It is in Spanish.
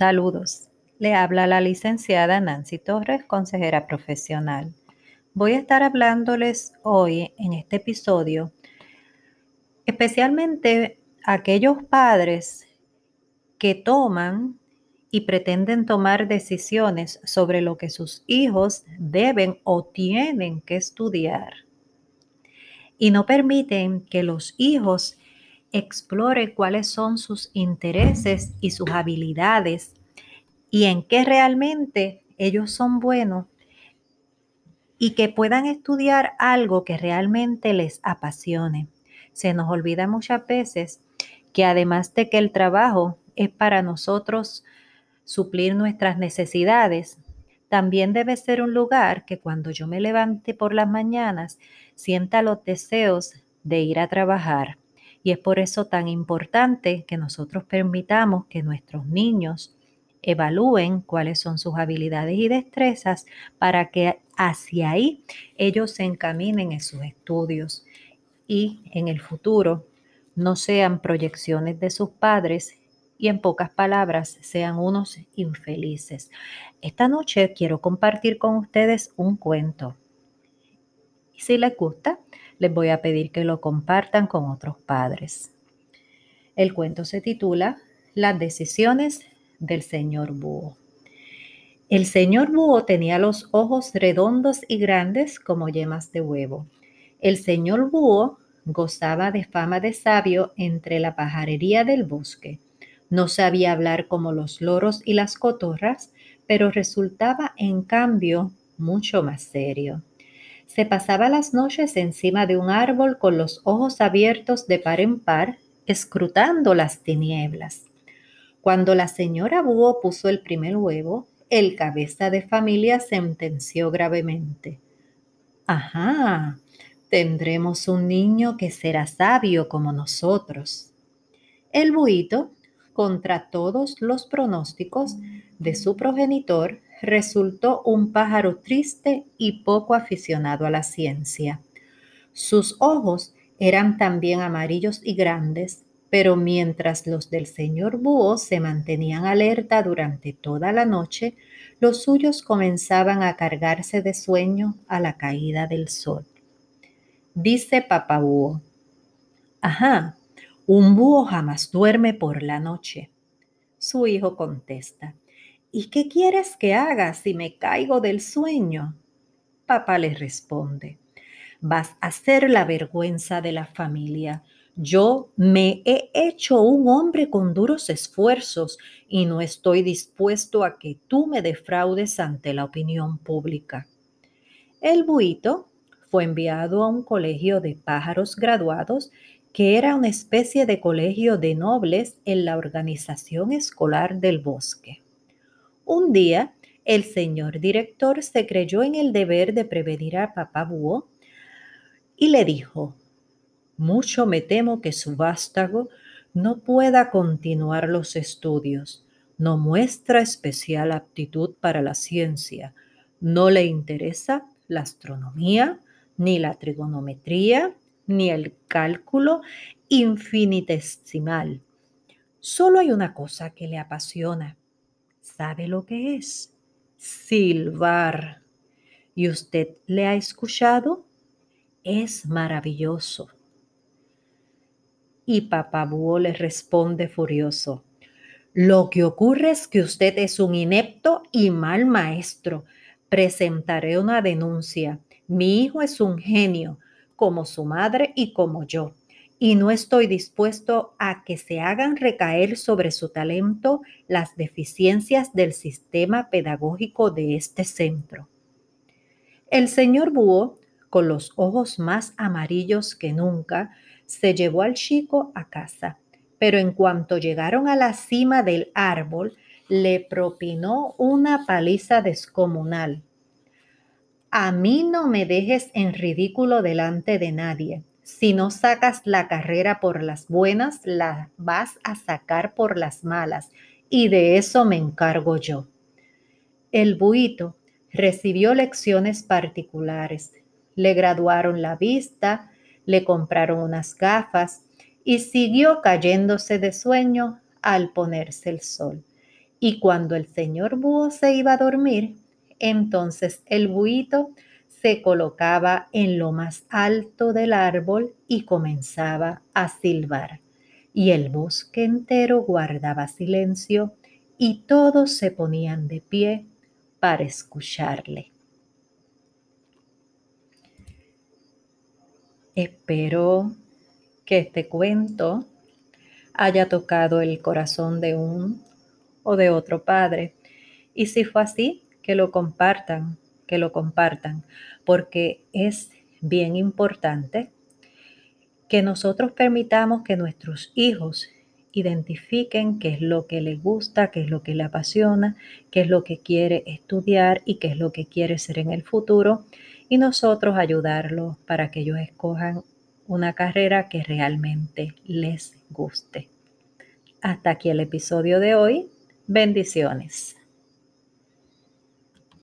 Saludos. Le habla la licenciada Nancy Torres, consejera profesional. Voy a estar hablándoles hoy en este episodio, especialmente a aquellos padres que toman y pretenden tomar decisiones sobre lo que sus hijos deben o tienen que estudiar y no permiten que los hijos explore cuáles son sus intereses y sus habilidades y en qué realmente ellos son buenos y que puedan estudiar algo que realmente les apasione. Se nos olvida muchas veces que además de que el trabajo es para nosotros suplir nuestras necesidades, también debe ser un lugar que cuando yo me levante por las mañanas sienta los deseos de ir a trabajar y es por eso tan importante que nosotros permitamos que nuestros niños evalúen cuáles son sus habilidades y destrezas para que hacia ahí ellos se encaminen en sus estudios y en el futuro no sean proyecciones de sus padres y en pocas palabras sean unos infelices. Esta noche quiero compartir con ustedes un cuento. Si les gusta, les voy a pedir que lo compartan con otros padres. El cuento se titula Las decisiones del señor Búho. El señor Búho tenía los ojos redondos y grandes como yemas de huevo. El señor Búho gozaba de fama de sabio entre la pajarería del bosque. No sabía hablar como los loros y las cotorras, pero resultaba en cambio mucho más serio. Se pasaba las noches encima de un árbol con los ojos abiertos de par en par, escrutando las tinieblas. Cuando la señora Búho puso el primer huevo, el cabeza de familia sentenció gravemente. Ajá, tendremos un niño que será sabio como nosotros. El buito, contra todos los pronósticos de su progenitor, resultó un pájaro triste y poco aficionado a la ciencia. Sus ojos eran también amarillos y grandes, pero mientras los del señor Búho se mantenían alerta durante toda la noche, los suyos comenzaban a cargarse de sueño a la caída del sol. Dice papá Búho, ajá, un búho jamás duerme por la noche. Su hijo contesta, ¿Y qué quieres que haga si me caigo del sueño? Papá le responde, vas a ser la vergüenza de la familia. Yo me he hecho un hombre con duros esfuerzos y no estoy dispuesto a que tú me defraudes ante la opinión pública. El buito fue enviado a un colegio de pájaros graduados que era una especie de colegio de nobles en la organización escolar del bosque. Un día, el señor director se creyó en el deber de prevenir a papá búho y le dijo, mucho me temo que su vástago no pueda continuar los estudios. No muestra especial aptitud para la ciencia. No le interesa la astronomía, ni la trigonometría, ni el cálculo infinitesimal. Solo hay una cosa que le apasiona ¿Sabe lo que es? Silbar. ¿Y usted le ha escuchado? Es maravilloso. Y papá Búho le responde furioso. Lo que ocurre es que usted es un inepto y mal maestro. Presentaré una denuncia. Mi hijo es un genio, como su madre y como yo y no estoy dispuesto a que se hagan recaer sobre su talento las deficiencias del sistema pedagógico de este centro. El señor Búho, con los ojos más amarillos que nunca, se llevó al chico a casa, pero en cuanto llegaron a la cima del árbol, le propinó una paliza descomunal. A mí no me dejes en ridículo delante de nadie, si no sacas la carrera por las buenas, la vas a sacar por las malas, y de eso me encargo yo. El buito recibió lecciones particulares. Le graduaron la vista, le compraron unas gafas y siguió cayéndose de sueño al ponerse el sol. Y cuando el señor búho se iba a dormir, entonces el buito se colocaba en lo más alto del árbol y comenzaba a silbar. Y el bosque entero guardaba silencio y todos se ponían de pie para escucharle. Espero que este cuento haya tocado el corazón de un o de otro padre. Y si fue así, que lo compartan, que lo compartan, porque es bien importante que nosotros permitamos que nuestros hijos identifiquen qué es lo que les gusta, qué es lo que le apasiona, qué es lo que quiere estudiar y qué es lo que quiere ser en el futuro y nosotros ayudarlos para que ellos escojan una carrera que realmente les guste. Hasta aquí el episodio de hoy. Bendiciones.